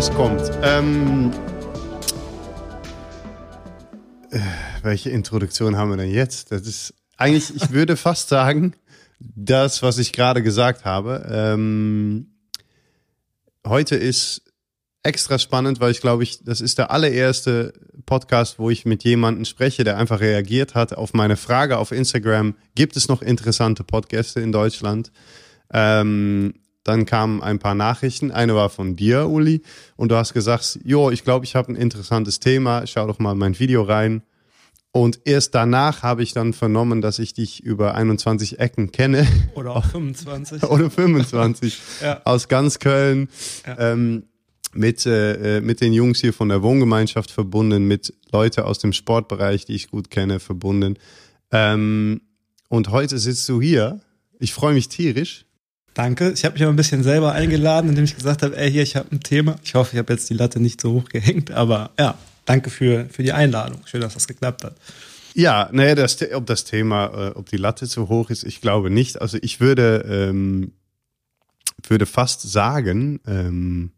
es kommt. Ähm, äh, welche Introduktion haben wir denn jetzt? Das ist eigentlich, ich würde fast sagen, das, was ich gerade gesagt habe. Ähm, heute ist extra spannend, weil ich glaube, ich, das ist der allererste Podcast, wo ich mit jemandem spreche, der einfach reagiert hat auf meine Frage auf Instagram. Gibt es noch interessante Podcasts in Deutschland? Ähm, dann kamen ein paar Nachrichten. Eine war von dir, Uli, und du hast gesagt, jo, ich glaube, ich habe ein interessantes Thema. Schau doch mal mein Video rein. Und erst danach habe ich dann vernommen, dass ich dich über 21 Ecken kenne. Oder auch 25. Oder 25. ja. Aus ganz Köln. Ja. Ähm, mit, äh, mit den Jungs hier von der Wohngemeinschaft verbunden, mit Leute aus dem Sportbereich, die ich gut kenne, verbunden. Ähm, und heute sitzt du hier. Ich freue mich tierisch. Danke. Ich habe mich aber ein bisschen selber eingeladen, indem ich gesagt habe, ey, hier, ich habe ein Thema. Ich hoffe, ich habe jetzt die Latte nicht so hoch gehängt, aber ja, danke für, für die Einladung. Schön, dass das geklappt hat. Ja, nee, das, ob das Thema, äh, ob die Latte zu hoch ist, ich glaube nicht. Also ich würde, ähm, würde fast sagen, ähm,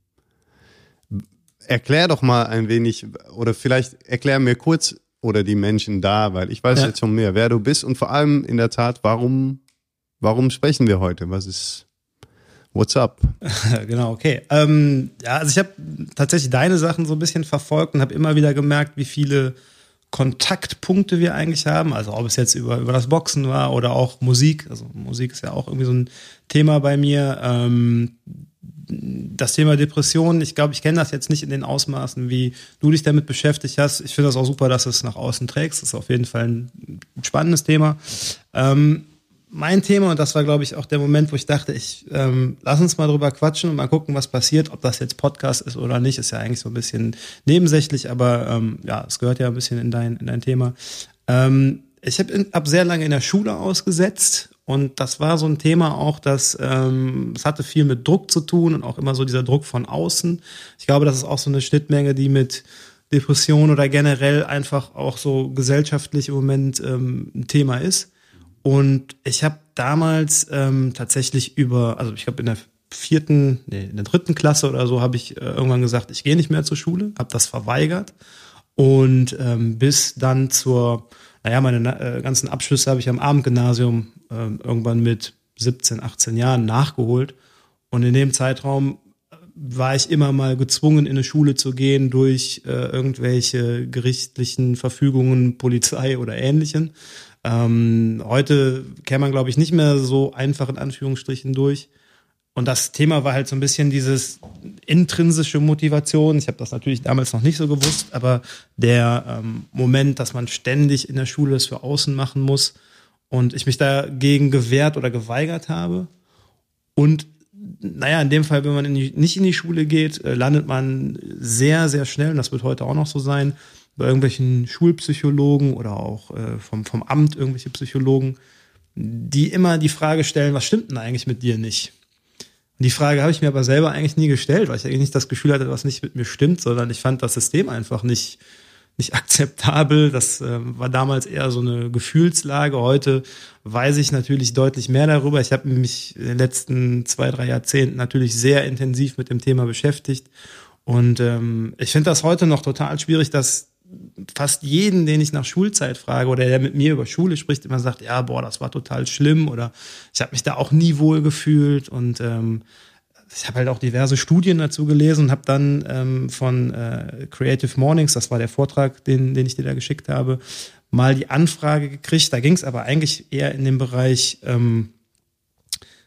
erklär doch mal ein wenig, oder vielleicht erklär mir kurz oder die Menschen da, weil ich weiß ja. jetzt schon mehr, wer du bist und vor allem in der Tat, warum, warum sprechen wir heute? Was ist, what's up? genau, okay. Ähm, ja, also ich habe tatsächlich deine Sachen so ein bisschen verfolgt und habe immer wieder gemerkt, wie viele Kontaktpunkte wir eigentlich haben. Also ob es jetzt über, über das Boxen war oder auch Musik. Also Musik ist ja auch irgendwie so ein Thema bei mir. Ähm, das Thema Depression, ich glaube, ich kenne das jetzt nicht in den Ausmaßen, wie du dich damit beschäftigt hast. Ich finde das auch super, dass du es nach außen trägst. Das ist auf jeden Fall ein spannendes Thema. Ähm, mein Thema, und das war, glaube ich, auch der Moment, wo ich dachte, ich ähm, lass uns mal drüber quatschen und mal gucken, was passiert, ob das jetzt Podcast ist oder nicht, ist ja eigentlich so ein bisschen nebensächlich, aber ähm, ja, es gehört ja ein bisschen in dein, in dein Thema. Ähm, ich habe hab sehr lange in der Schule ausgesetzt und das war so ein Thema auch, dass ähm, es hatte viel mit Druck zu tun und auch immer so dieser Druck von außen. Ich glaube, das ist auch so eine Schnittmenge, die mit Depression oder generell einfach auch so gesellschaftlich im Moment ähm, ein Thema ist. Und ich habe damals ähm, tatsächlich über, also ich glaube in der vierten, nee, in der dritten Klasse oder so, habe ich äh, irgendwann gesagt, ich gehe nicht mehr zur Schule, habe das verweigert und ähm, bis dann zur naja, meine äh, ganzen Abschlüsse habe ich am Abendgymnasium äh, irgendwann mit 17, 18 Jahren nachgeholt. Und in dem Zeitraum äh, war ich immer mal gezwungen, in eine Schule zu gehen durch äh, irgendwelche gerichtlichen Verfügungen, Polizei oder ähnlichen. Ähm, heute käme man, glaube ich, nicht mehr so einfach in Anführungsstrichen durch. Und das Thema war halt so ein bisschen dieses intrinsische Motivation. Ich habe das natürlich damals noch nicht so gewusst, aber der ähm, Moment, dass man ständig in der Schule das für außen machen muss und ich mich dagegen gewehrt oder geweigert habe. Und naja, in dem Fall, wenn man in die, nicht in die Schule geht, äh, landet man sehr, sehr schnell, und das wird heute auch noch so sein, bei irgendwelchen Schulpsychologen oder auch äh, vom, vom Amt irgendwelche Psychologen, die immer die Frage stellen, was stimmt denn eigentlich mit dir nicht? Und die Frage habe ich mir aber selber eigentlich nie gestellt, weil ich eigentlich nicht das Gefühl hatte, was nicht mit mir stimmt, sondern ich fand das System einfach nicht, nicht akzeptabel. Das äh, war damals eher so eine Gefühlslage. Heute weiß ich natürlich deutlich mehr darüber. Ich habe mich in den letzten zwei, drei Jahrzehnten natürlich sehr intensiv mit dem Thema beschäftigt. Und ähm, ich finde das heute noch total schwierig, dass fast jeden, den ich nach Schulzeit frage oder der mit mir über Schule spricht, immer sagt, ja, boah, das war total schlimm oder ich habe mich da auch nie wohl gefühlt und ähm, ich habe halt auch diverse Studien dazu gelesen und habe dann ähm, von äh, Creative Mornings, das war der Vortrag, den, den ich dir da geschickt habe, mal die Anfrage gekriegt. Da ging es aber eigentlich eher in den Bereich ähm,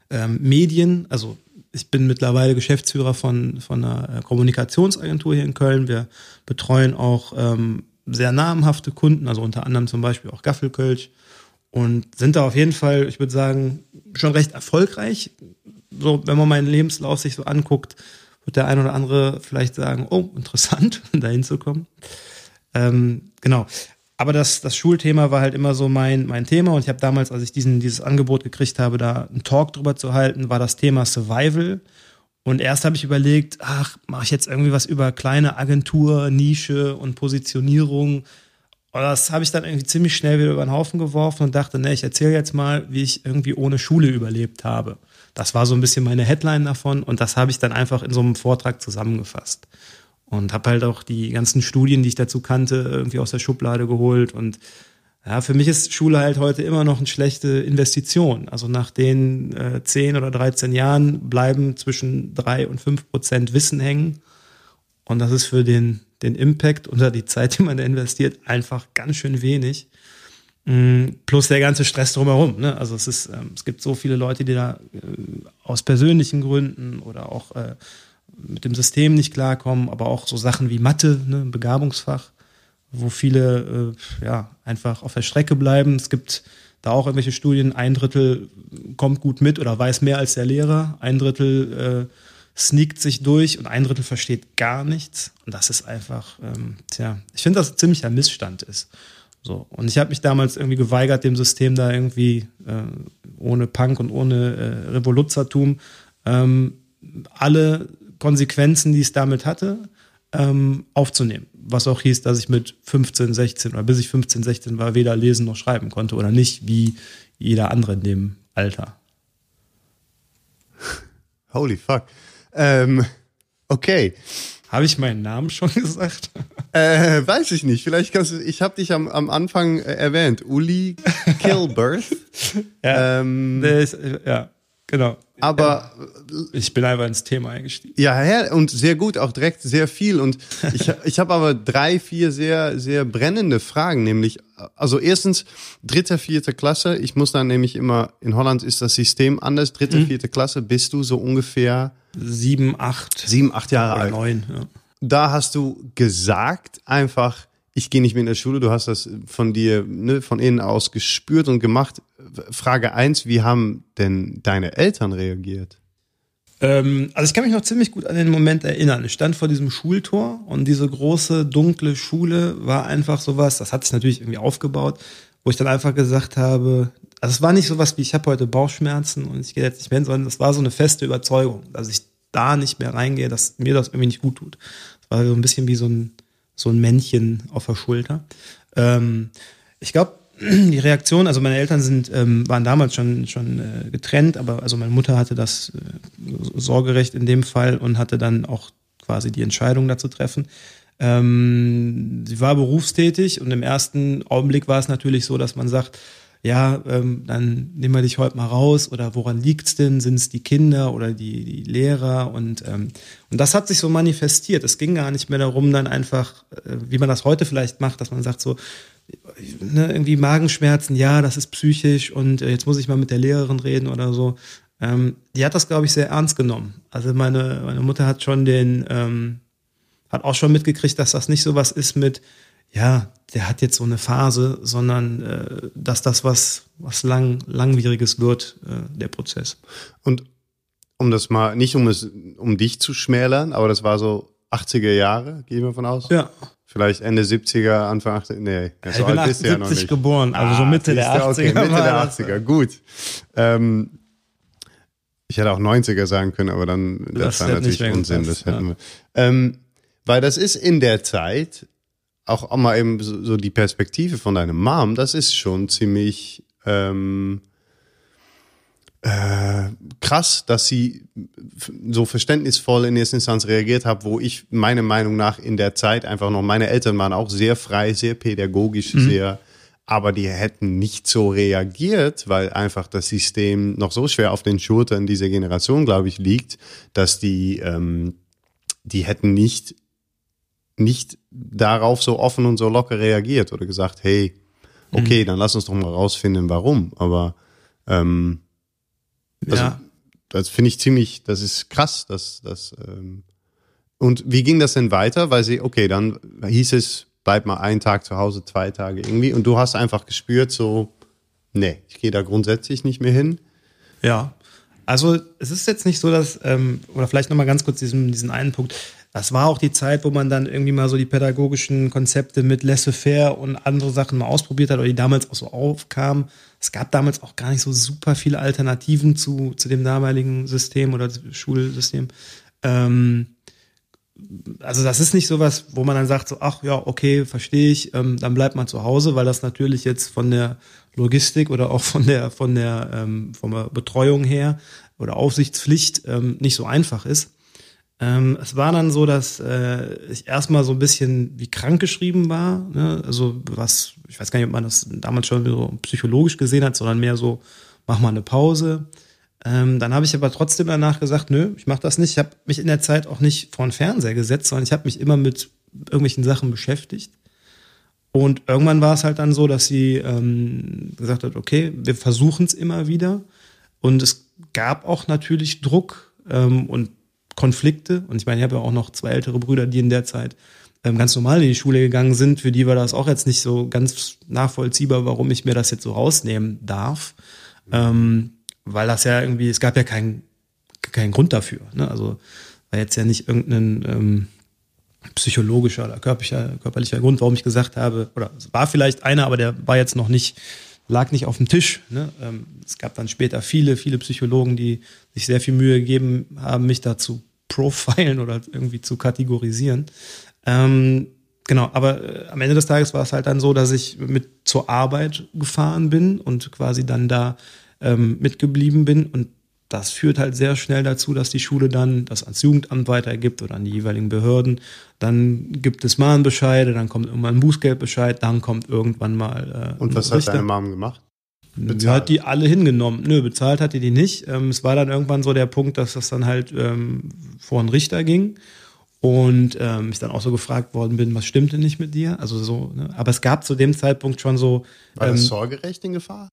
ähm, Medien, also ich bin mittlerweile Geschäftsführer von, von einer Kommunikationsagentur hier in Köln. Wir betreuen auch ähm, sehr namhafte Kunden, also unter anderem zum Beispiel auch Gaffelkölsch und sind da auf jeden Fall, ich würde sagen, schon recht erfolgreich. So, wenn man meinen Lebenslauf sich so anguckt, wird der ein oder andere vielleicht sagen, oh, interessant, da hinzukommen. Ähm, genau. Aber das, das Schulthema war halt immer so mein, mein Thema und ich habe damals, als ich diesen, dieses Angebot gekriegt habe, da einen Talk drüber zu halten, war das Thema Survival. Und erst habe ich überlegt, ach, mache ich jetzt irgendwie was über kleine Agentur, Nische und Positionierung. Und das habe ich dann irgendwie ziemlich schnell wieder über den Haufen geworfen und dachte, ne, ich erzähle jetzt mal, wie ich irgendwie ohne Schule überlebt habe. Das war so ein bisschen meine Headline davon und das habe ich dann einfach in so einem Vortrag zusammengefasst. Und habe halt auch die ganzen Studien, die ich dazu kannte, irgendwie aus der Schublade geholt. Und ja, für mich ist Schule halt heute immer noch eine schlechte Investition. Also nach den äh, 10 oder 13 Jahren bleiben zwischen 3 und 5 Prozent Wissen hängen. Und das ist für den den Impact unter die Zeit, die man da investiert, einfach ganz schön wenig. Mm, plus der ganze Stress drumherum. Ne? Also es ist, ähm, es gibt so viele Leute, die da äh, aus persönlichen Gründen oder auch äh, mit dem System nicht klarkommen, aber auch so Sachen wie Mathe, ne, Begabungsfach, wo viele äh, ja einfach auf der Strecke bleiben. Es gibt da auch irgendwelche Studien, ein Drittel kommt gut mit oder weiß mehr als der Lehrer, ein Drittel äh, sneakt sich durch und ein Drittel versteht gar nichts. Und das ist einfach, ähm, tja, ich finde, dass ein ziemlicher Missstand ist. So. Und ich habe mich damals irgendwie geweigert, dem System da irgendwie äh, ohne Punk und ohne äh, Revoluzertum ähm, alle Konsequenzen, die es damit hatte, ähm, aufzunehmen. Was auch hieß, dass ich mit 15, 16 oder bis ich 15, 16 war, weder lesen noch schreiben konnte oder nicht, wie jeder andere in dem Alter. Holy fuck. Ähm, okay. Habe ich meinen Namen schon gesagt? Äh, weiß ich nicht. Vielleicht kannst du. Ich habe dich am, am Anfang äh, erwähnt. Uli Kilberth. ja, ähm, ist, ja, genau. Aber ich bin einfach ins Thema eingestiegen. Ja, ja, und sehr gut, auch direkt sehr viel. Und ich, ich habe aber drei, vier sehr, sehr brennende Fragen, nämlich, also erstens, dritte, vierte Klasse. Ich muss dann nämlich immer, in Holland ist das System anders. Dritte, mhm. vierte Klasse bist du so ungefähr sieben, acht. Sieben, acht Jahre alt. Neun, ja. Da hast du gesagt einfach, ich gehe nicht mehr in der Schule, du hast das von dir, ne, von innen aus gespürt und gemacht. Frage eins: wie haben denn deine Eltern reagiert? Ähm, also ich kann mich noch ziemlich gut an den Moment erinnern. Ich stand vor diesem Schultor und diese große, dunkle Schule war einfach sowas, das hat sich natürlich irgendwie aufgebaut, wo ich dann einfach gesagt habe, also es war nicht sowas wie, ich habe heute Bauchschmerzen und ich gehe jetzt nicht mehr hin, sondern es war so eine feste Überzeugung, dass ich da nicht mehr reingehe, dass mir das irgendwie nicht gut tut. Es war so ein bisschen wie so ein so ein Männchen auf der Schulter. Ähm, ich glaube, die Reaktion, also meine Eltern sind, ähm, waren damals schon, schon äh, getrennt, aber also meine Mutter hatte das äh, Sorgerecht in dem Fall und hatte dann auch quasi die Entscheidung dazu treffen. Ähm, sie war berufstätig und im ersten Augenblick war es natürlich so, dass man sagt, ja, ähm, dann nehmen wir dich heute mal raus oder woran liegt's denn? Sind es die Kinder oder die, die Lehrer? Und, ähm, und das hat sich so manifestiert. Es ging gar nicht mehr darum, dann einfach, äh, wie man das heute vielleicht macht, dass man sagt so, ne, irgendwie Magenschmerzen, ja, das ist psychisch und äh, jetzt muss ich mal mit der Lehrerin reden oder so. Ähm, die hat das, glaube ich, sehr ernst genommen. Also meine, meine Mutter hat schon den, ähm, hat auch schon mitgekriegt, dass das nicht so was ist mit, ja, der hat jetzt so eine Phase, sondern äh, dass das was, was lang, langwieriges wird, äh, der Prozess. Und um das mal, nicht um es, um dich zu schmälern, aber das war so 80er Jahre, gehen wir von aus? Ja. Vielleicht Ende 70er, Anfang 80er, nee, ja, so ich bin 78 ja noch nicht. geboren, also ah, so Mitte der 80er. Okay, Mitte der 80er, gut. Ähm, ich hätte auch 90er sagen können, aber dann, das, das war natürlich Unsinn, das hätten ja. wir. Ähm, weil das ist in der Zeit, auch mal eben so, so die Perspektive von deinem Mom, das ist schon ziemlich ähm, äh, krass, dass sie so verständnisvoll in erster Instanz reagiert hat, wo ich meiner Meinung nach in der Zeit einfach noch, meine Eltern waren auch sehr frei, sehr pädagogisch, mhm. sehr, aber die hätten nicht so reagiert, weil einfach das System noch so schwer auf den Schultern dieser Generation, glaube ich, liegt, dass die, ähm, die hätten nicht nicht darauf so offen und so locker reagiert oder gesagt, hey, okay, mhm. dann lass uns doch mal rausfinden, warum. Aber ähm, also, ja. das finde ich ziemlich, das ist krass, dass das. Ähm, und wie ging das denn weiter? Weil sie, okay, dann hieß es, bleib mal einen Tag zu Hause, zwei Tage irgendwie, und du hast einfach gespürt, so, nee, ich gehe da grundsätzlich nicht mehr hin. Ja. Also es ist jetzt nicht so, dass, ähm, oder vielleicht nochmal ganz kurz diesen, diesen einen Punkt, das war auch die Zeit, wo man dann irgendwie mal so die pädagogischen Konzepte mit Laissez-faire und andere Sachen mal ausprobiert hat oder die damals auch so aufkamen. Es gab damals auch gar nicht so super viele Alternativen zu, zu dem damaligen System oder Schulsystem. Ähm, also das ist nicht sowas, wo man dann sagt, so, ach ja, okay, verstehe ich, ähm, dann bleibt man zu Hause, weil das natürlich jetzt von der Logistik oder auch von der, von der, ähm, von der Betreuung her oder Aufsichtspflicht ähm, nicht so einfach ist. Ähm, es war dann so, dass äh, ich erstmal so ein bisschen wie krank geschrieben war. Ne? Also was, ich weiß gar nicht, ob man das damals schon so psychologisch gesehen hat, sondern mehr so, mach mal eine Pause. Ähm, dann habe ich aber trotzdem danach gesagt, nö, ich mache das nicht. Ich habe mich in der Zeit auch nicht vor den Fernseher gesetzt, sondern ich habe mich immer mit irgendwelchen Sachen beschäftigt. Und irgendwann war es halt dann so, dass sie ähm, gesagt hat, okay, wir versuchen es immer wieder. Und es gab auch natürlich Druck ähm, und Konflikte. Und ich meine, ich habe ja auch noch zwei ältere Brüder, die in der Zeit ähm, ganz normal in die Schule gegangen sind. Für die war das auch jetzt nicht so ganz nachvollziehbar, warum ich mir das jetzt so rausnehmen darf. Ähm, weil das ja irgendwie, es gab ja keinen keinen Grund dafür. Ne? Also war jetzt ja nicht irgendein ähm, psychologischer oder körperlicher, körperlicher Grund, warum ich gesagt habe, oder es war vielleicht einer, aber der war jetzt noch nicht, lag nicht auf dem Tisch. Ne? Ähm, es gab dann später viele, viele Psychologen, die sich sehr viel Mühe gegeben haben, mich da zu profilen oder irgendwie zu kategorisieren. Ähm, genau, aber äh, am Ende des Tages war es halt dann so, dass ich mit zur Arbeit gefahren bin und quasi dann da ähm, mitgeblieben bin. Und das führt halt sehr schnell dazu, dass die Schule dann das ans Jugendamt weitergibt oder an die jeweiligen Behörden. Dann gibt es Mahnbescheide, dann kommt irgendwann ein Bußgeldbescheid, dann kommt irgendwann mal. Äh, Und was hat deine Mom gemacht? Bezahlt. Sie hat die alle hingenommen. Nö, bezahlt hat die die nicht. Ähm, es war dann irgendwann so der Punkt, dass das dann halt ähm, vor einen Richter ging und ähm, ich dann auch so gefragt worden bin, was stimmt denn nicht mit dir? Also so, ne? aber es gab zu dem Zeitpunkt schon so. War das ähm, Sorgerecht in Gefahr?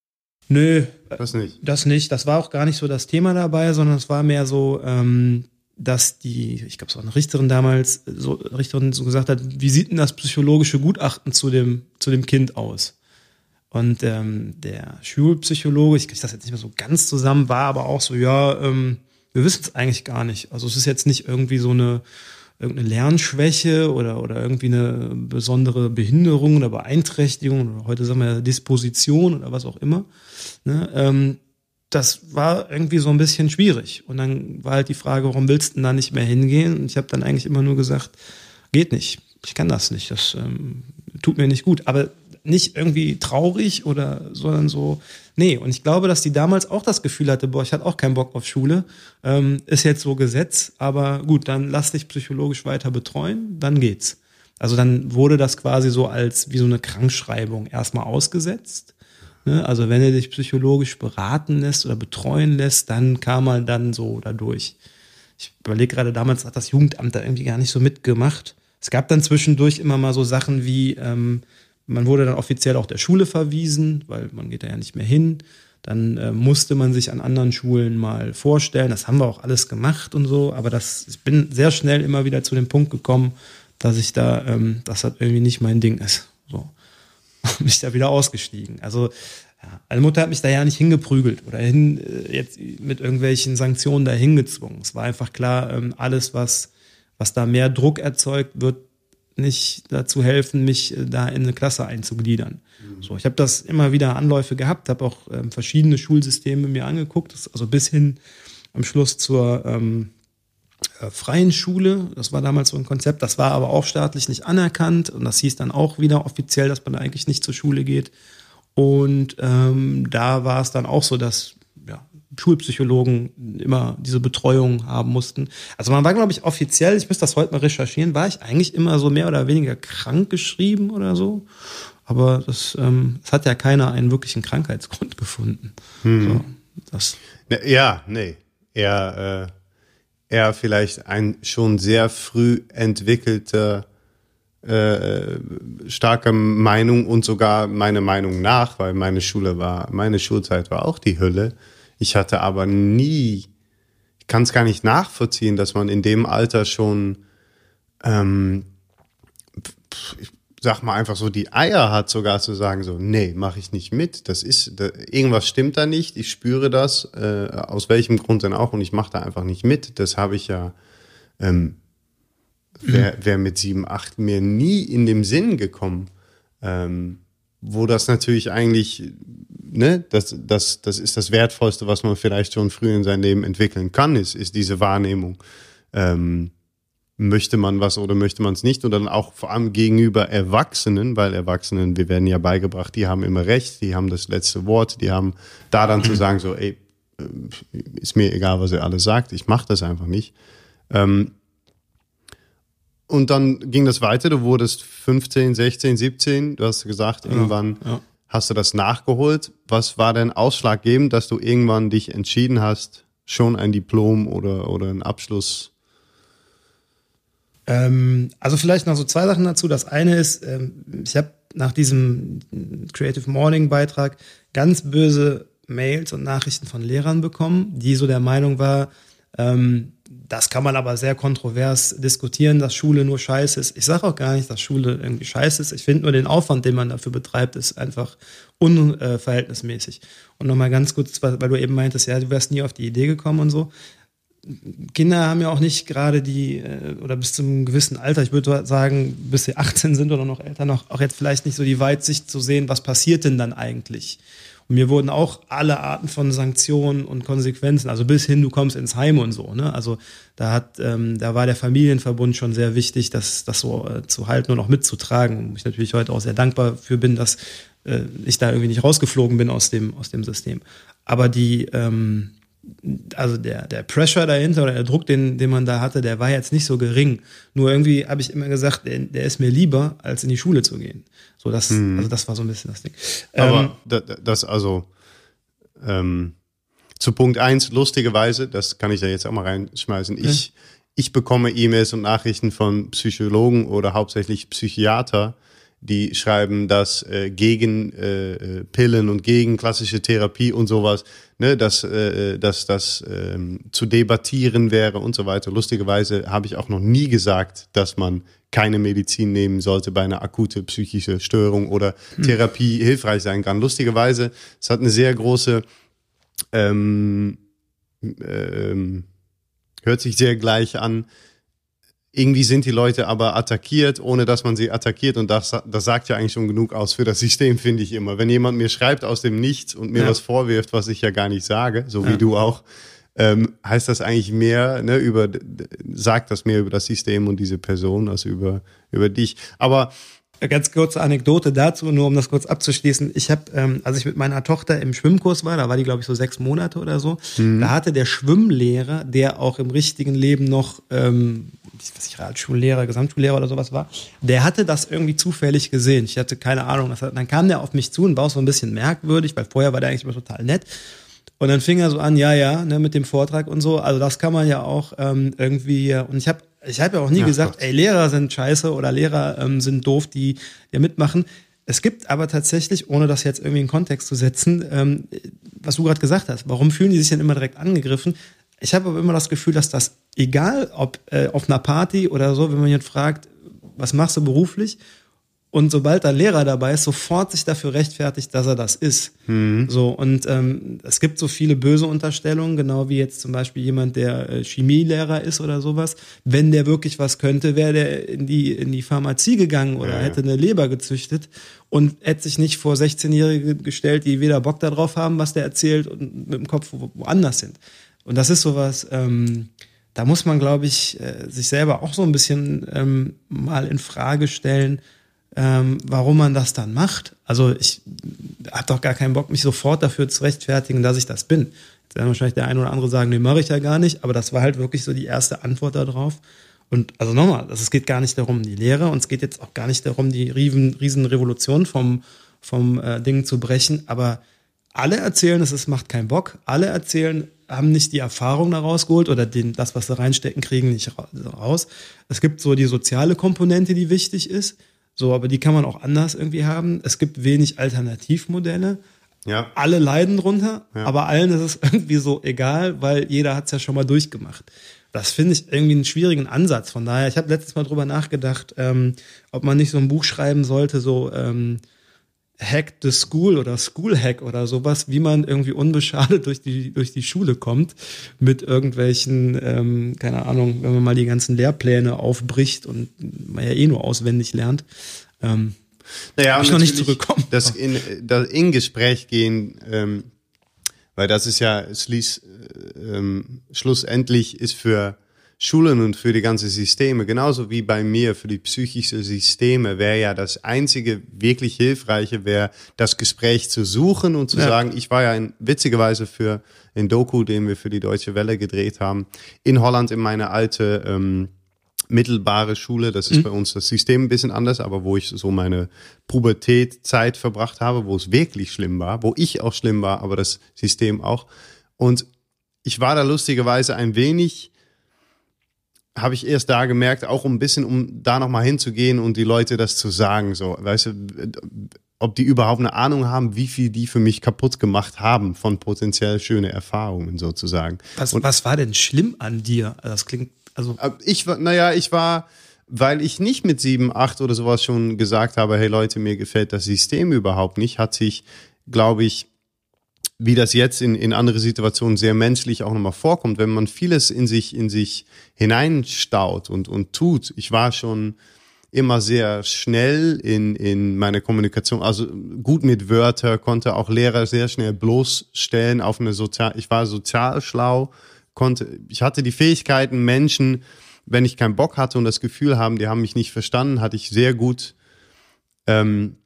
Nö, das nicht. Das nicht. Das war auch gar nicht so das Thema dabei, sondern es war mehr so, ähm, dass die, ich glaube, es war eine Richterin damals, so Richterin so gesagt hat, wie sieht denn das psychologische Gutachten zu dem, zu dem Kind aus? Und ähm, der Schulpsychologe, ich kriege das jetzt nicht mehr so ganz zusammen, war aber auch so, ja, ähm, wir wissen es eigentlich gar nicht. Also es ist jetzt nicht irgendwie so eine irgendeine Lernschwäche oder, oder irgendwie eine besondere Behinderung oder Beeinträchtigung oder heute sagen wir Disposition oder was auch immer. Ne? Ähm, das war irgendwie so ein bisschen schwierig. Und dann war halt die Frage, warum willst du denn da nicht mehr hingehen? Und ich habe dann eigentlich immer nur gesagt, geht nicht. Ich kann das nicht. Das ähm, tut mir nicht gut. Aber nicht irgendwie traurig oder, sondern so, nee. Und ich glaube, dass die damals auch das Gefühl hatte, boah, ich hatte auch keinen Bock auf Schule. Ähm, ist jetzt so Gesetz, aber gut, dann lass dich psychologisch weiter betreuen, dann geht's. Also dann wurde das quasi so als wie so eine Krankschreibung erstmal ausgesetzt. Ne? Also wenn er dich psychologisch beraten lässt oder betreuen lässt, dann kam er dann so dadurch. Ich überlege gerade, damals hat das Jugendamt da irgendwie gar nicht so mitgemacht. Es gab dann zwischendurch immer mal so Sachen wie, ähm, man wurde dann offiziell auch der Schule verwiesen, weil man geht da ja nicht mehr hin. Dann äh, musste man sich an anderen Schulen mal vorstellen. Das haben wir auch alles gemacht und so. Aber das, ich bin sehr schnell immer wieder zu dem Punkt gekommen, dass ich da, ähm, dass das irgendwie nicht mein Ding ist. So. bin ich da wieder ausgestiegen. Also, ja, meine Mutter hat mich da ja nicht hingeprügelt oder hin, äh, jetzt mit irgendwelchen Sanktionen da hingezwungen. Es war einfach klar, ähm, alles, was, was da mehr Druck erzeugt, wird nicht dazu helfen, mich äh, da in eine Klasse einzugliedern. So, ich habe das immer wieder Anläufe gehabt, habe auch ähm, verschiedene Schulsysteme mir angeguckt, also bis hin am Schluss zur ähm, äh, freien Schule. Das war damals so ein Konzept, das war aber auch staatlich nicht anerkannt und das hieß dann auch wieder offiziell, dass man eigentlich nicht zur Schule geht. Und ähm, da war es dann auch so, dass Schulpsychologen immer diese Betreuung haben mussten. Also man war, glaube ich, offiziell, ich müsste das heute mal recherchieren, war ich eigentlich immer so mehr oder weniger krank geschrieben oder so. Aber das, ähm, es hat ja keiner einen wirklichen Krankheitsgrund gefunden. Hm. So, das. Ne, ja, nee. Er, äh, er vielleicht ein schon sehr früh entwickelter äh, starke Meinung und sogar meine Meinung nach, weil meine Schule war, meine Schulzeit war auch die Hölle ich hatte aber nie, ich kann es gar nicht nachvollziehen, dass man in dem Alter schon, ähm, ich sag mal einfach so, die Eier hat sogar zu sagen, so, nee, mache ich nicht mit. Das ist, da, irgendwas stimmt da nicht, ich spüre das, äh, aus welchem Grund denn auch, und ich mache da einfach nicht mit. Das habe ich ja, ähm, wäre wär mit sieben, acht mir nie in dem Sinn gekommen. Ähm, wo das natürlich eigentlich, ne, das, das, das ist das Wertvollste, was man vielleicht schon früh in seinem Leben entwickeln kann, ist, ist diese Wahrnehmung. Ähm, möchte man was oder möchte man es nicht und dann auch vor allem gegenüber Erwachsenen, weil Erwachsenen, wir werden ja beigebracht, die haben immer recht, die haben das letzte Wort, die haben da dann zu sagen so, ey, äh, ist mir egal, was ihr alles sagt, ich mache das einfach nicht. Ähm, und dann ging das weiter, du wurdest 15, 16, 17, du hast gesagt, irgendwann ja, ja. Hast du das nachgeholt. Was war denn ausschlaggebend, dass du irgendwann dich entschieden hast, schon ein Diplom oder, oder einen Abschluss ähm, also vielleicht noch so zwei Sachen dazu. Das eine ist, ähm, ich habe nach diesem Creative Morning Beitrag ganz böse Mails und Nachrichten von Lehrern bekommen, die so der Meinung war, ähm, das kann man aber sehr kontrovers diskutieren, dass Schule nur scheiße ist. Ich sage auch gar nicht, dass Schule irgendwie scheiße ist. Ich finde nur den Aufwand, den man dafür betreibt, ist einfach unverhältnismäßig. Und nochmal ganz kurz, weil du eben meintest, ja, du wärst nie auf die Idee gekommen und so. Kinder haben ja auch nicht gerade die, äh, oder bis zu einem gewissen Alter, ich würde sagen, bis sie 18 sind oder noch älter, noch auch jetzt vielleicht nicht so die Weitsicht zu sehen, was passiert denn dann eigentlich. Und mir wurden auch alle Arten von Sanktionen und Konsequenzen, also bis hin, du kommst ins Heim und so, ne? Also da hat, ähm, da war der Familienverbund schon sehr wichtig, das, das so äh, zu halten und auch mitzutragen. Und ich natürlich heute auch sehr dankbar für bin, dass äh, ich da irgendwie nicht rausgeflogen bin aus dem, aus dem System. Aber die, ähm, also der, der Pressure dahinter oder der Druck, den, den man da hatte, der war jetzt nicht so gering. Nur irgendwie habe ich immer gesagt, der, der, ist mir lieber, als in die Schule zu gehen. So, das, hm. also das war so ein bisschen das Ding. Aber ähm, das, also, ähm, zu Punkt eins lustigerweise, das kann ich da jetzt auch mal reinschmeißen. Ich, ja. ich bekomme E-Mails und Nachrichten von Psychologen oder hauptsächlich Psychiater, die schreiben, dass äh, gegen äh, äh, Pillen und gegen klassische Therapie und sowas, ne, dass, äh, dass das äh, zu debattieren wäre und so weiter. Lustigerweise habe ich auch noch nie gesagt, dass man keine Medizin nehmen sollte bei einer akute psychische Störung oder hm. Therapie hilfreich sein kann. Lustigerweise, es hat eine sehr große ähm, ähm, hört sich sehr gleich an irgendwie sind die Leute aber attackiert, ohne dass man sie attackiert. Und das, das sagt ja eigentlich schon genug aus für das System, finde ich immer. Wenn jemand mir schreibt aus dem Nichts und mir ja. was vorwirft, was ich ja gar nicht sage, so wie du auch, ähm, heißt das eigentlich mehr, ne, über, sagt das mehr über das System und diese Person als über, über dich. Aber Ganz kurze Anekdote dazu, nur um das kurz abzuschließen. Ich habe, ähm, als ich mit meiner Tochter im Schwimmkurs war, da war die, glaube ich, so sechs Monate oder so, mhm. da hatte der Schwimmlehrer, der auch im richtigen Leben noch, ähm, was ich Realschullehrer, Gesamtschullehrer oder sowas war, der hatte das irgendwie zufällig gesehen. Ich hatte keine Ahnung. Hat, dann kam der auf mich zu und war auch so ein bisschen merkwürdig, weil vorher war der eigentlich immer total nett. Und dann fing er so an, ja, ja, ne, mit dem Vortrag und so. Also das kann man ja auch ähm, irgendwie. Und ich habe ich hab ja auch nie Ach gesagt, Gott. ey, Lehrer sind scheiße oder Lehrer ähm, sind doof, die ja mitmachen. Es gibt aber tatsächlich, ohne das jetzt irgendwie in Kontext zu setzen, ähm, was du gerade gesagt hast, warum fühlen die sich denn immer direkt angegriffen? Ich habe aber immer das Gefühl, dass das, egal ob äh, auf einer Party oder so, wenn man jetzt fragt, was machst du beruflich? und sobald ein Lehrer dabei ist, sofort sich dafür rechtfertigt, dass er das ist. Mhm. So und ähm, es gibt so viele böse Unterstellungen, genau wie jetzt zum Beispiel jemand, der äh, Chemielehrer ist oder sowas. Wenn der wirklich was könnte, wäre der in die in die Pharmazie gegangen oder ja. hätte eine Leber gezüchtet und hätte sich nicht vor 16-Jährige gestellt, die weder Bock darauf haben, was der erzählt und mit dem Kopf woanders sind. Und das ist sowas. Ähm, da muss man, glaube ich, äh, sich selber auch so ein bisschen ähm, mal in Frage stellen ähm, warum man das dann macht. Also ich habe doch gar keinen Bock, mich sofort dafür zu rechtfertigen, dass ich das bin. Jetzt werden wahrscheinlich der eine oder andere sagen, nee, mache ich ja gar nicht, aber das war halt wirklich so die erste Antwort darauf. Und also nochmal, es geht gar nicht darum, die Lehre, und es geht jetzt auch gar nicht darum, die riesen, riesen Revolution vom, vom äh, Ding zu brechen, aber alle erzählen, es macht keinen Bock. Alle erzählen, haben nicht die Erfahrung daraus geholt oder den, das, was sie reinstecken, kriegen nicht raus. Es gibt so die soziale Komponente, die wichtig ist. So, aber die kann man auch anders irgendwie haben. Es gibt wenig Alternativmodelle. Ja. Alle leiden drunter, ja. aber allen ist es irgendwie so egal, weil jeder hat es ja schon mal durchgemacht. Das finde ich irgendwie einen schwierigen Ansatz. Von daher, ich habe letztes Mal drüber nachgedacht, ähm, ob man nicht so ein Buch schreiben sollte, so ähm, Hack the School oder School Hack oder sowas, wie man irgendwie unbeschadet durch die, durch die Schule kommt mit irgendwelchen, ähm, keine Ahnung, wenn man mal die ganzen Lehrpläne aufbricht und man ja eh nur auswendig lernt. Ähm, naja, ich noch nicht zurückkommen. Das in, das in Gespräch gehen, ähm, weil das ist ja schließ, äh, ähm, schlussendlich ist für Schulen und für die ganzen Systeme, genauso wie bei mir für die psychischen Systeme, wäre ja das einzige wirklich hilfreiche, wäre das Gespräch zu suchen und zu ja. sagen, ich war ja in, witzigerweise für ein Doku, den wir für die Deutsche Welle gedreht haben, in Holland in meine alte ähm, mittelbare Schule. Das ist mhm. bei uns das System ein bisschen anders, aber wo ich so meine Pubertät Zeit verbracht habe, wo es wirklich schlimm war, wo ich auch schlimm war, aber das System auch. Und ich war da lustigerweise ein wenig habe ich erst da gemerkt, auch um ein bisschen, um da nochmal hinzugehen und die Leute das zu sagen, so, weißt du, ob die überhaupt eine Ahnung haben, wie viel die für mich kaputt gemacht haben von potenziell schöne Erfahrungen sozusagen. Was, und, was war denn schlimm an dir? Das klingt, also. Ich war, naja, ich war, weil ich nicht mit sieben, acht oder sowas schon gesagt habe, hey Leute, mir gefällt das System überhaupt nicht, hat sich, glaube ich, wie das jetzt in, in andere Situationen sehr menschlich auch nochmal vorkommt, wenn man vieles in sich, in sich hineinstaut und, und tut. Ich war schon immer sehr schnell in, in meine Kommunikation, also gut mit Wörter, konnte auch Lehrer sehr schnell bloßstellen auf eine sozial, ich war sozial schlau, konnte, ich hatte die Fähigkeiten, Menschen, wenn ich keinen Bock hatte und das Gefühl haben, die haben mich nicht verstanden, hatte ich sehr gut ähm,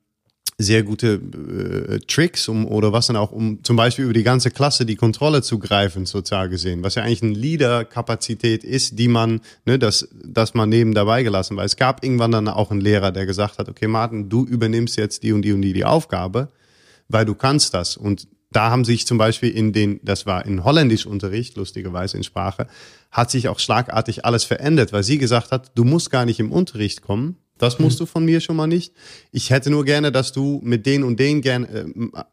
sehr gute äh, Tricks, um oder was dann auch, um zum Beispiel über die ganze Klasse die Kontrolle zu greifen, sozial gesehen, was ja eigentlich eine Leader-Kapazität ist, die man, ne, das, das man neben dabei gelassen, weil es gab irgendwann dann auch einen Lehrer, der gesagt hat, okay, Martin, du übernimmst jetzt die und die und die die Aufgabe, weil du kannst das. Und da haben sich zum Beispiel in den, das war in Holländischunterricht, lustigerweise in Sprache, hat sich auch schlagartig alles verändert, weil sie gesagt hat, du musst gar nicht im Unterricht kommen, das musst mhm. du von mir schon mal nicht. Ich hätte nur gerne, dass du mit den und den gerne, äh,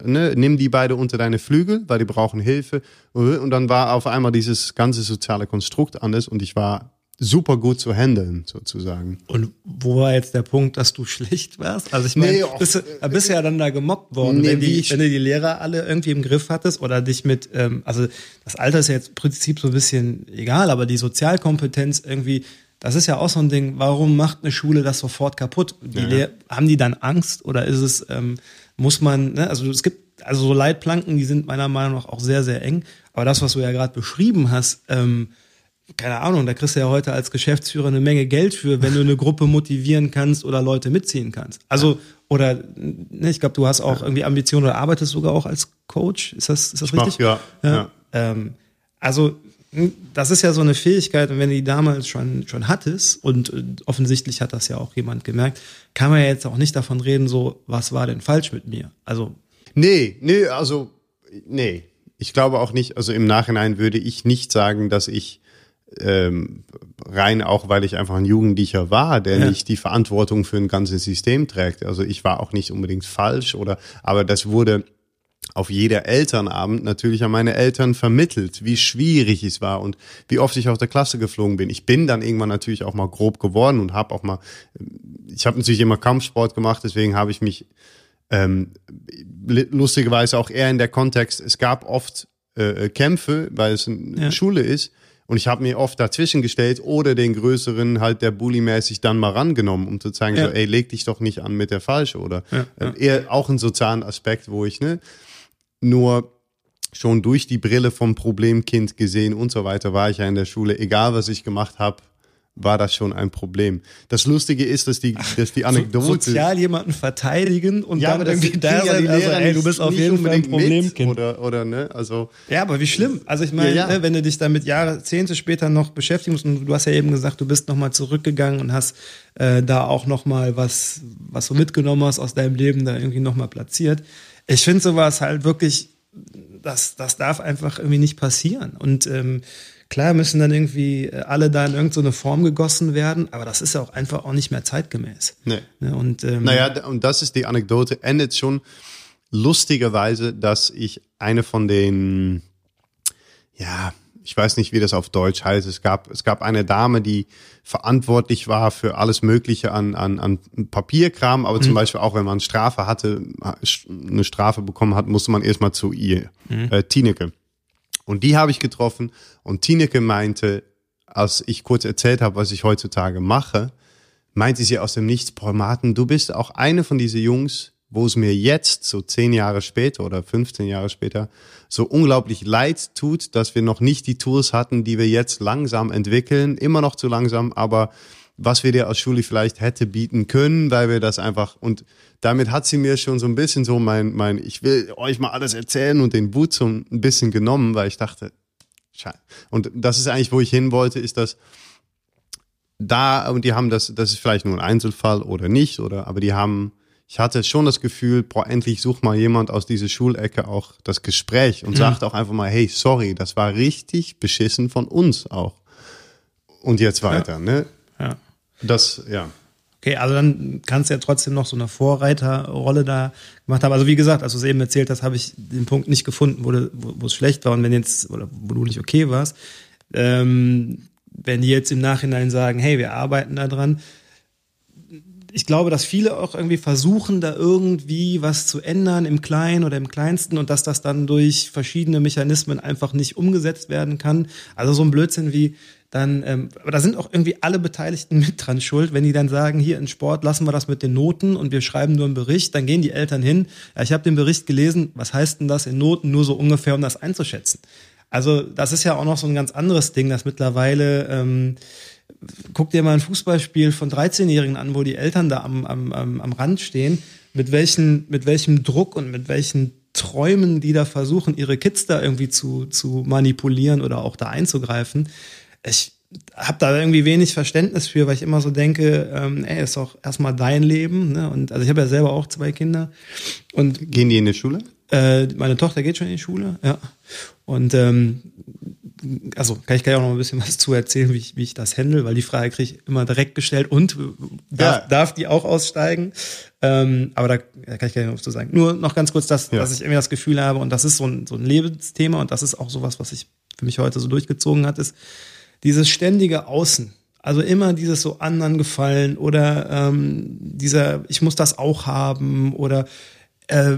ne, nimm die beide unter deine Flügel, weil die brauchen Hilfe. Und dann war auf einmal dieses ganze soziale Konstrukt anders und ich war super gut zu handeln, sozusagen. Und wo war jetzt der Punkt, dass du schlecht warst? Also ich meine, nee, bist, du, bist ja dann da gemobbt worden, nee, wenn, die, wenn du die Lehrer alle irgendwie im Griff hattest oder dich mit, ähm, also das Alter ist ja jetzt im Prinzip so ein bisschen egal, aber die Sozialkompetenz irgendwie das ist ja auch so ein Ding. Warum macht eine Schule das sofort kaputt? Die ja. Haben die dann Angst oder ist es, ähm, muss man, ne? also es gibt, also so Leitplanken, die sind meiner Meinung nach auch sehr, sehr eng. Aber das, was du ja gerade beschrieben hast, ähm, keine Ahnung, da kriegst du ja heute als Geschäftsführer eine Menge Geld für, wenn du eine Gruppe motivieren kannst oder Leute mitziehen kannst. Also, oder, ne, ich glaube, du hast auch irgendwie Ambitionen oder arbeitest sogar auch als Coach. Ist das, ist das ich richtig? Mach, ja. ja. ja. Ähm, also, das ist ja so eine Fähigkeit, und wenn du die damals schon, schon hattest, und äh, offensichtlich hat das ja auch jemand gemerkt, kann man ja jetzt auch nicht davon reden, so, was war denn falsch mit mir? Also. Nee, nee, also, nee. Ich glaube auch nicht, also im Nachhinein würde ich nicht sagen, dass ich ähm, rein auch, weil ich einfach ein Jugendlicher war, der ja. nicht die Verantwortung für ein ganzes System trägt. Also ich war auch nicht unbedingt falsch oder, aber das wurde auf jeder Elternabend natürlich an meine Eltern vermittelt, wie schwierig es war und wie oft ich aus der Klasse geflogen bin. Ich bin dann irgendwann natürlich auch mal grob geworden und habe auch mal, ich habe natürlich immer Kampfsport gemacht, deswegen habe ich mich ähm, lustigerweise auch eher in der Kontext, es gab oft äh, Kämpfe, weil es eine ja. Schule ist. Und ich habe mir oft dazwischen gestellt oder den größeren halt der Bully-mäßig dann mal rangenommen, um zu zeigen, ja. so, ey, leg dich doch nicht an mit der Falsche oder ja, äh, eher auch einen sozialen Aspekt, wo ich, ne, nur schon durch die Brille vom Problemkind gesehen und so weiter war ich ja in der Schule, egal was ich gemacht habe, war das schon ein Problem. Das Lustige ist, dass die, dass die Anekdote. So, sozial jemanden verteidigen und ja, dann irgendwie da ja sein, also, ey, du bist auf jeden Fall ein Problemkind. Oder, oder, ne, also. Ja, aber wie schlimm. Also ich meine, ja, ja. ne, wenn du dich damit Jahrzehnte später noch beschäftigen musst und du hast ja eben gesagt, du bist nochmal zurückgegangen und hast äh, da auch nochmal was, was du mitgenommen hast aus deinem Leben da irgendwie nochmal platziert ich finde sowas halt wirklich, das, das darf einfach irgendwie nicht passieren. Und ähm, klar müssen dann irgendwie äh, alle da in irgendeine Form gegossen werden, aber das ist ja auch einfach auch nicht mehr zeitgemäß. Nee. Ne, und, ähm, naja, und das ist die Anekdote, endet schon lustigerweise, dass ich eine von den, ja, ich weiß nicht, wie das auf Deutsch heißt. Es gab, es gab eine Dame, die verantwortlich war für alles Mögliche an, an, an Papierkram, aber mhm. zum Beispiel auch, wenn man Strafe hatte, eine Strafe bekommen hat, musste man erstmal zu ihr, mhm. äh, Tineke. Und die habe ich getroffen und Tineke meinte, als ich kurz erzählt habe, was ich heutzutage mache, meinte sie aus dem Nichts, Paul Martin, du bist auch eine von diesen Jungs, wo es mir jetzt, so zehn Jahre später oder 15 Jahre später, so unglaublich leid tut, dass wir noch nicht die Tools hatten, die wir jetzt langsam entwickeln, immer noch zu langsam, aber was wir dir als Schule vielleicht hätte bieten können, weil wir das einfach und damit hat sie mir schon so ein bisschen so mein, mein, ich will euch mal alles erzählen und den Wut so ein bisschen genommen, weil ich dachte. Und das ist eigentlich, wo ich hin wollte, ist das, da, und die haben das, das ist vielleicht nur ein Einzelfall oder nicht, oder, aber die haben, ich hatte schon das Gefühl, boah, endlich sucht mal jemand aus dieser Schulecke auch das Gespräch und mhm. sagt auch einfach mal, hey, sorry, das war richtig beschissen von uns auch. Und jetzt weiter, ja. ne? Ja. Das, ja. Okay, also dann kannst du ja trotzdem noch so eine Vorreiterrolle da gemacht haben. Also wie gesagt, als du es eben erzählt hast, habe ich den Punkt nicht gefunden, wo, wo, wo es schlecht war und wenn jetzt, oder wo du nicht okay warst. Ähm, wenn die jetzt im Nachhinein sagen, hey, wir arbeiten da dran, ich glaube, dass viele auch irgendwie versuchen, da irgendwie was zu ändern im Kleinen oder im Kleinsten und dass das dann durch verschiedene Mechanismen einfach nicht umgesetzt werden kann. Also so ein Blödsinn wie dann, ähm, aber da sind auch irgendwie alle Beteiligten mit dran schuld, wenn die dann sagen, hier in Sport lassen wir das mit den Noten und wir schreiben nur einen Bericht, dann gehen die Eltern hin, ja, ich habe den Bericht gelesen, was heißt denn das in Noten, nur so ungefähr, um das einzuschätzen. Also das ist ja auch noch so ein ganz anderes Ding, dass mittlerweile ähm, guck dir mal ein Fußballspiel von 13-Jährigen an, wo die Eltern da am, am, am Rand stehen, mit, welchen, mit welchem Druck und mit welchen Träumen, die da versuchen, ihre Kids da irgendwie zu, zu manipulieren oder auch da einzugreifen. Ich habe da irgendwie wenig Verständnis für, weil ich immer so denke, ähm, ey, ist doch erstmal dein Leben. Ne? Und also ich habe ja selber auch zwei Kinder. Und Gehen die in die Schule? Äh, meine Tochter geht schon in die Schule, ja. Und ähm, also kann ich gleich auch noch ein bisschen was zu erzählen, wie ich, wie ich das handle, weil die Frage kriege ich immer direkt gestellt und darf, ja. darf die auch aussteigen? Ähm, aber da, da kann ich gleich noch was zu sagen. Nur noch ganz kurz, dass, ja. dass ich irgendwie das Gefühl habe, und das ist so ein, so ein Lebensthema und das ist auch sowas, was sich für mich heute so durchgezogen hat, ist dieses ständige Außen. Also immer dieses so anderen gefallen oder ähm, dieser, ich muss das auch haben oder äh,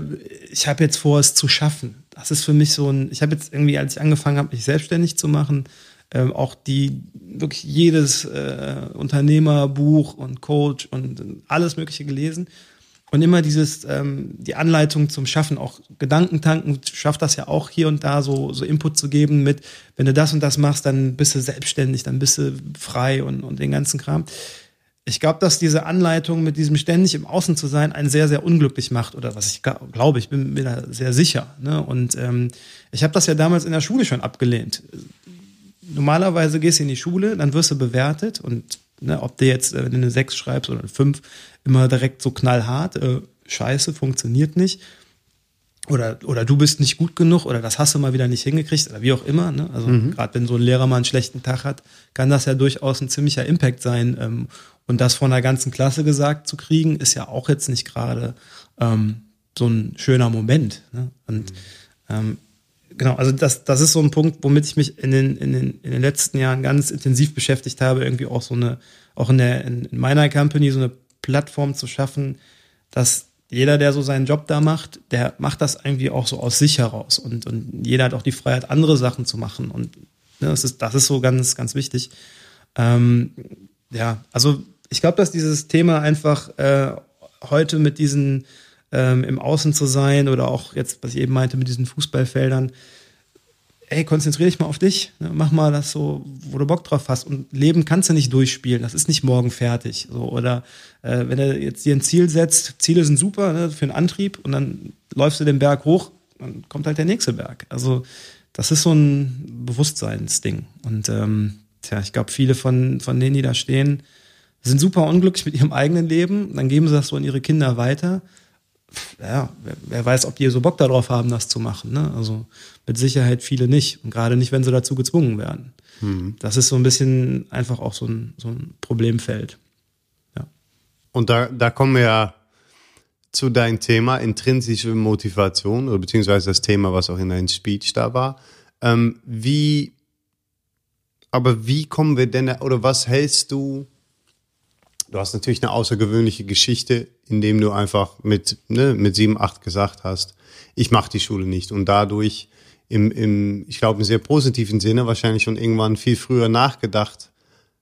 ich habe jetzt vor, es zu schaffen. Das ist für mich so ein, ich habe jetzt irgendwie, als ich angefangen habe, mich selbstständig zu machen, ähm, auch die wirklich jedes äh, Unternehmerbuch und Coach und alles Mögliche gelesen. Und immer dieses ähm, die Anleitung zum Schaffen, auch Gedankentanken schafft das ja auch hier und da so so Input zu geben mit, wenn du das und das machst, dann bist du selbstständig, dann bist du frei und und den ganzen Kram ich glaube, dass diese Anleitung mit diesem ständig im Außen zu sein einen sehr, sehr unglücklich macht oder was ich glaube, ich bin mir da sehr sicher. Ne? Und ähm, ich habe das ja damals in der Schule schon abgelehnt. Normalerweise gehst du in die Schule, dann wirst du bewertet und ne, ob du jetzt, wenn du eine 6 schreibst oder eine 5, immer direkt so knallhart, äh, scheiße, funktioniert nicht. Oder, oder du bist nicht gut genug oder das hast du mal wieder nicht hingekriegt oder wie auch immer. Ne? Also mhm. gerade wenn so ein Lehrer mal einen schlechten Tag hat, kann das ja durchaus ein ziemlicher Impact sein. Ähm, und das von der ganzen Klasse gesagt zu kriegen, ist ja auch jetzt nicht gerade ähm, so ein schöner Moment. Ne? Und mhm. ähm, genau, also das, das ist so ein Punkt, womit ich mich in den, in, den, in den letzten Jahren ganz intensiv beschäftigt habe, irgendwie auch so eine, auch in, der, in, in meiner Company so eine Plattform zu schaffen, dass jeder, der so seinen Job da macht, der macht das irgendwie auch so aus sich heraus. Und, und jeder hat auch die Freiheit, andere Sachen zu machen. Und ne, das, ist, das ist so ganz, ganz wichtig. Ähm, ja, also ich glaube, dass dieses Thema einfach äh, heute mit diesen ähm, im Außen zu sein oder auch jetzt, was ich eben meinte, mit diesen Fußballfeldern, ey, konzentriere dich mal auf dich, ne? mach mal das so, wo du Bock drauf hast. Und Leben kannst du nicht durchspielen, das ist nicht morgen fertig. So, oder äh, wenn du jetzt dir ein Ziel setzt, Ziele sind super ne, für einen Antrieb und dann läufst du den Berg hoch, dann kommt halt der nächste Berg. Also das ist so ein Bewusstseinsding. Und ähm, tja, ich glaube, viele von, von denen, die da stehen, sind super unglücklich mit ihrem eigenen Leben, dann geben sie das so an ihre Kinder weiter. Ja, wer, wer weiß, ob die so Bock darauf haben, das zu machen. Ne? Also mit Sicherheit viele nicht. Und gerade nicht, wenn sie dazu gezwungen werden. Mhm. Das ist so ein bisschen einfach auch so ein, so ein Problemfeld. Ja. Und da, da kommen wir ja zu deinem Thema intrinsische Motivation oder beziehungsweise das Thema, was auch in deinem Speech da war. Ähm, wie, aber wie kommen wir denn, oder was hältst du du hast natürlich eine außergewöhnliche Geschichte, indem du einfach mit, ne, mit sieben, acht gesagt hast, ich mache die Schule nicht und dadurch im, im ich glaube, im sehr positiven Sinne wahrscheinlich schon irgendwann viel früher nachgedacht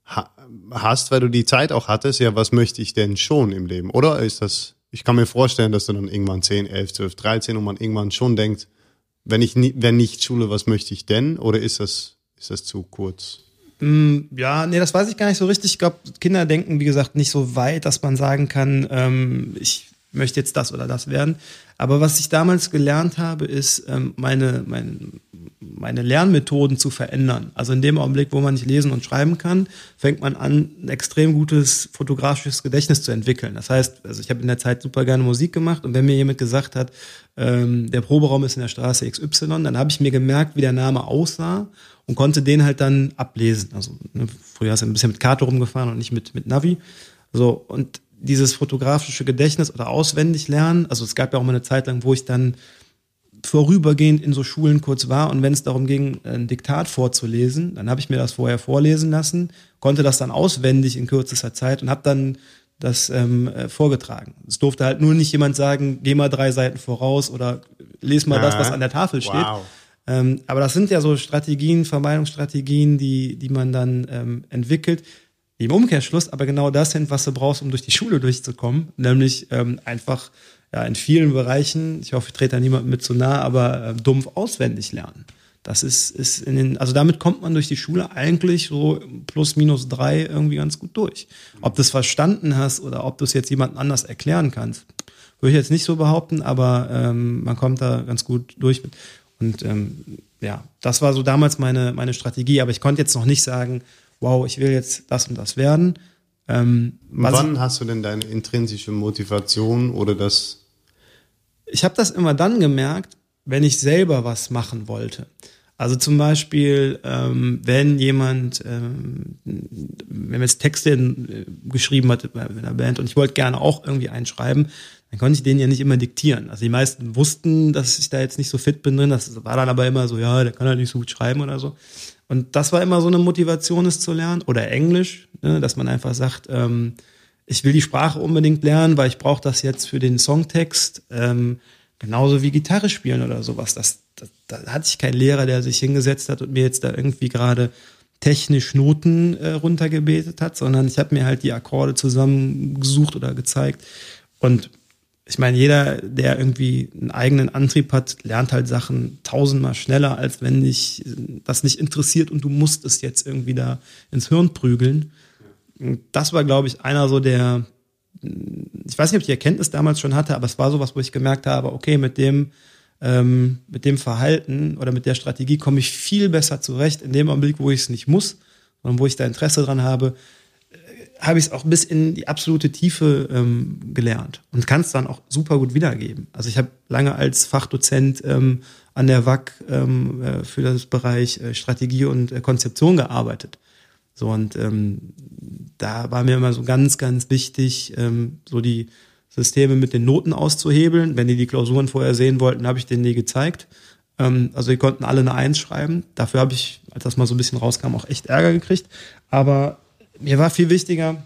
ha hast, weil du die Zeit auch hattest, ja, was möchte ich denn schon im Leben? Oder ist das, ich kann mir vorstellen, dass du dann irgendwann 10, 11, 12, 13 und man irgendwann schon denkt, wenn ich nie, wenn nicht Schule, was möchte ich denn? Oder ist das, ist das zu kurz? Mm, ja, nee, das weiß ich gar nicht so richtig. Ich glaube, Kinder denken, wie gesagt, nicht so weit, dass man sagen kann, ähm, ich möchte jetzt das oder das werden. Aber was ich damals gelernt habe, ist, ähm, meine, meine, meine Lernmethoden zu verändern. Also in dem Augenblick, wo man nicht lesen und schreiben kann, fängt man an, ein extrem gutes fotografisches Gedächtnis zu entwickeln. Das heißt, also ich habe in der Zeit super gerne Musik gemacht und wenn mir jemand gesagt hat, ähm, der Proberaum ist in der Straße XY, dann habe ich mir gemerkt, wie der Name aussah und konnte den halt dann ablesen. Also ne, früher ist er ein bisschen mit Karte rumgefahren und nicht mit, mit Navi. So, und dieses fotografische Gedächtnis oder auswendig lernen, also es gab ja auch mal eine Zeit lang, wo ich dann vorübergehend in so Schulen kurz war und wenn es darum ging, ein Diktat vorzulesen, dann habe ich mir das vorher vorlesen lassen, konnte das dann auswendig in kürzester Zeit und habe dann das ähm, äh, vorgetragen. Es durfte halt nur nicht jemand sagen, geh mal drei Seiten voraus oder les mal das, was an der Tafel steht. Wow. Ähm, aber das sind ja so Strategien, Vermeidungsstrategien, die, die man dann ähm, entwickelt, im Umkehrschluss aber genau das sind, was du brauchst, um durch die Schule durchzukommen, nämlich ähm, einfach ja, in vielen Bereichen, ich hoffe, ich trete da niemandem mit zu nah, aber äh, dumpf auswendig lernen. Das ist, ist in den, also damit kommt man durch die Schule eigentlich so plus minus drei irgendwie ganz gut durch. Ob du es verstanden hast oder ob du es jetzt jemandem anders erklären kannst, würde ich jetzt nicht so behaupten, aber ähm, man kommt da ganz gut durch. Und ähm, ja, das war so damals meine, meine Strategie. Aber ich konnte jetzt noch nicht sagen, wow, ich will jetzt das und das werden. Ähm, Wann hast du denn deine intrinsische Motivation oder das? Ich habe das immer dann gemerkt, wenn ich selber was machen wollte. Also zum Beispiel, ähm, wenn jemand, ähm, wenn man jetzt Texte äh, geschrieben hat bei einer Band und ich wollte gerne auch irgendwie einschreiben, dann konnte ich den ja nicht immer diktieren. Also die meisten wussten, dass ich da jetzt nicht so fit bin drin. Das war dann aber immer so, ja, der kann halt nicht so gut schreiben oder so. Und das war immer so eine Motivation, es zu lernen. Oder Englisch, ne, dass man einfach sagt, ähm, ich will die Sprache unbedingt lernen, weil ich brauche das jetzt für den Songtext. Ähm, genauso wie Gitarre spielen oder sowas. Das, das, da hatte ich keinen Lehrer, der sich hingesetzt hat und mir jetzt da irgendwie gerade technisch Noten äh, runtergebetet hat, sondern ich habe mir halt die Akkorde zusammengesucht oder gezeigt. Und ich meine, jeder, der irgendwie einen eigenen Antrieb hat, lernt halt Sachen tausendmal schneller, als wenn dich das nicht interessiert und du musst es jetzt irgendwie da ins Hirn prügeln. Das war, glaube ich, einer so der, ich weiß nicht, ob ich die Erkenntnis damals schon hatte, aber es war sowas, wo ich gemerkt habe, okay, mit dem, ähm, mit dem Verhalten oder mit der Strategie komme ich viel besser zurecht in dem Augenblick, wo ich es nicht muss, sondern wo ich da Interesse dran habe, habe ich es auch bis in die absolute Tiefe ähm, gelernt und kann es dann auch super gut wiedergeben. Also ich habe lange als Fachdozent ähm, an der WAC ähm, äh, für das Bereich äh, Strategie und äh, Konzeption gearbeitet. So und ähm, da war mir immer so ganz, ganz wichtig, ähm, so die Systeme mit den Noten auszuhebeln. Wenn die die Klausuren vorher sehen wollten, habe ich denen die gezeigt. Ähm, also die konnten alle eine Eins schreiben. Dafür habe ich, als das mal so ein bisschen rauskam, auch echt Ärger gekriegt. Aber mir war viel wichtiger,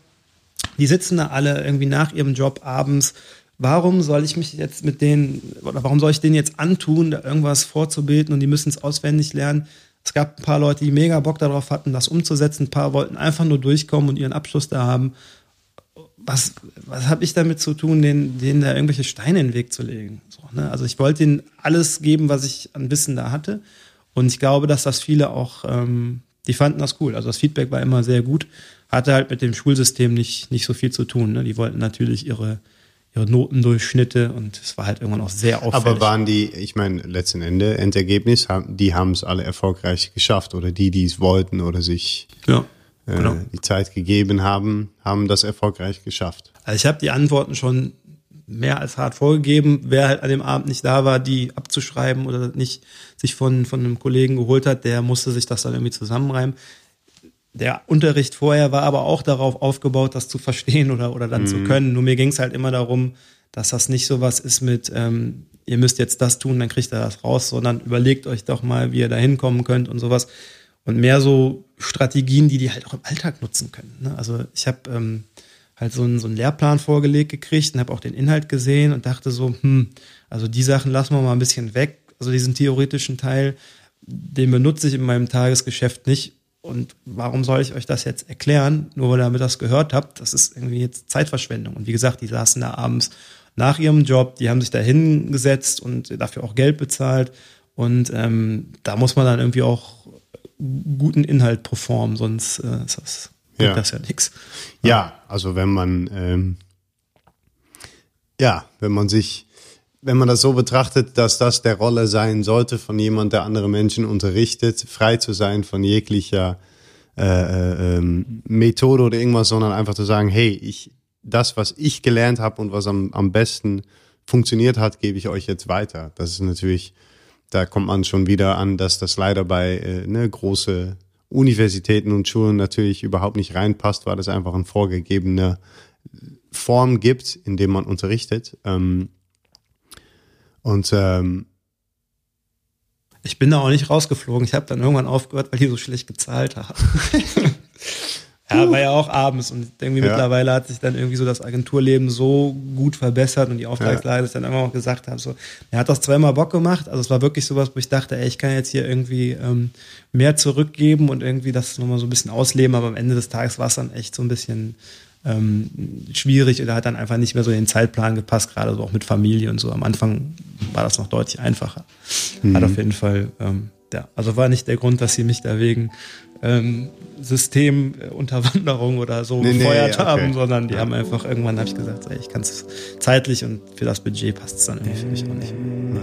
die sitzen da alle irgendwie nach ihrem Job abends. Warum soll ich mich jetzt mit denen, oder warum soll ich denen jetzt antun, da irgendwas vorzubilden und die müssen es auswendig lernen? Es gab ein paar Leute, die mega Bock darauf hatten, das umzusetzen. Ein paar wollten einfach nur durchkommen und ihren Abschluss da haben. Was, was habe ich damit zu tun, denen, denen da irgendwelche Steine in den Weg zu legen? So, ne? Also ich wollte ihnen alles geben, was ich an Wissen da hatte. Und ich glaube, dass das viele auch, ähm, die fanden das cool. Also das Feedback war immer sehr gut hatte halt mit dem Schulsystem nicht, nicht so viel zu tun. Ne? Die wollten natürlich ihre, ihre Notendurchschnitte und es war halt irgendwann auch sehr auffällig. Aber waren die, ich meine, letzten Ende, Endergebnis, die haben es alle erfolgreich geschafft oder die, die es wollten oder sich ja, äh, genau. die Zeit gegeben haben, haben das erfolgreich geschafft. Also ich habe die Antworten schon mehr als hart vorgegeben. Wer halt an dem Abend nicht da war, die abzuschreiben oder nicht sich von, von einem Kollegen geholt hat, der musste sich das dann irgendwie zusammenreimen der Unterricht vorher war aber auch darauf aufgebaut, das zu verstehen oder, oder dann mhm. zu können. Nur mir ging es halt immer darum, dass das nicht so was ist mit, ähm, ihr müsst jetzt das tun, dann kriegt ihr das raus, sondern überlegt euch doch mal, wie ihr da hinkommen könnt und sowas. Und mehr so Strategien, die die halt auch im Alltag nutzen können. Ne? Also ich habe ähm, halt so einen, so einen Lehrplan vorgelegt gekriegt und habe auch den Inhalt gesehen und dachte so, hm, also die Sachen lassen wir mal ein bisschen weg. Also diesen theoretischen Teil, den benutze ich in meinem Tagesgeschäft nicht und warum soll ich euch das jetzt erklären, nur weil ihr damit das gehört habt? Das ist irgendwie jetzt Zeitverschwendung. Und wie gesagt, die saßen da abends nach ihrem Job, die haben sich da hingesetzt und dafür auch Geld bezahlt. Und ähm, da muss man dann irgendwie auch guten Inhalt performen, sonst äh, ist das, ja. das ja nichts. Ja, also wenn man ähm, ja, wenn man sich wenn man das so betrachtet, dass das der Rolle sein sollte von jemand, der andere Menschen unterrichtet, frei zu sein von jeglicher äh, äh, ähm, Methode oder irgendwas, sondern einfach zu sagen, hey, ich, das, was ich gelernt habe und was am, am besten funktioniert hat, gebe ich euch jetzt weiter. Das ist natürlich, da kommt man schon wieder an, dass das leider bei äh, ne, große Universitäten und Schulen natürlich überhaupt nicht reinpasst, weil es einfach eine vorgegebene Form gibt, in dem man unterrichtet. Ähm, und ähm, ich bin da auch nicht rausgeflogen. Ich habe dann irgendwann aufgehört, weil die so schlecht gezahlt haben. ja, war ja auch abends und irgendwie ja. mittlerweile hat sich dann irgendwie so das Agenturleben so gut verbessert und die Auftragslage, dass ich dann immer auch gesagt habe, so, er hat das zweimal Bock gemacht. Also es war wirklich sowas, wo ich dachte, ey, ich kann jetzt hier irgendwie ähm, mehr zurückgeben und irgendwie das nochmal so ein bisschen ausleben, aber am Ende des Tages war es dann echt so ein bisschen ähm, schwierig oder hat dann einfach nicht mehr so in den Zeitplan gepasst, gerade so auch mit Familie und so. Am Anfang war das noch deutlich einfacher. Mhm. Hat auf jeden Fall, ähm, ja, also war nicht der Grund, dass sie mich da wegen ähm, Systemunterwanderung oder so nee, gefeuert nee, okay. haben, sondern die ja. haben einfach irgendwann, habe ich gesagt, ey, ich kann es zeitlich und für das Budget passt es dann irgendwie für mich auch nicht. Ja.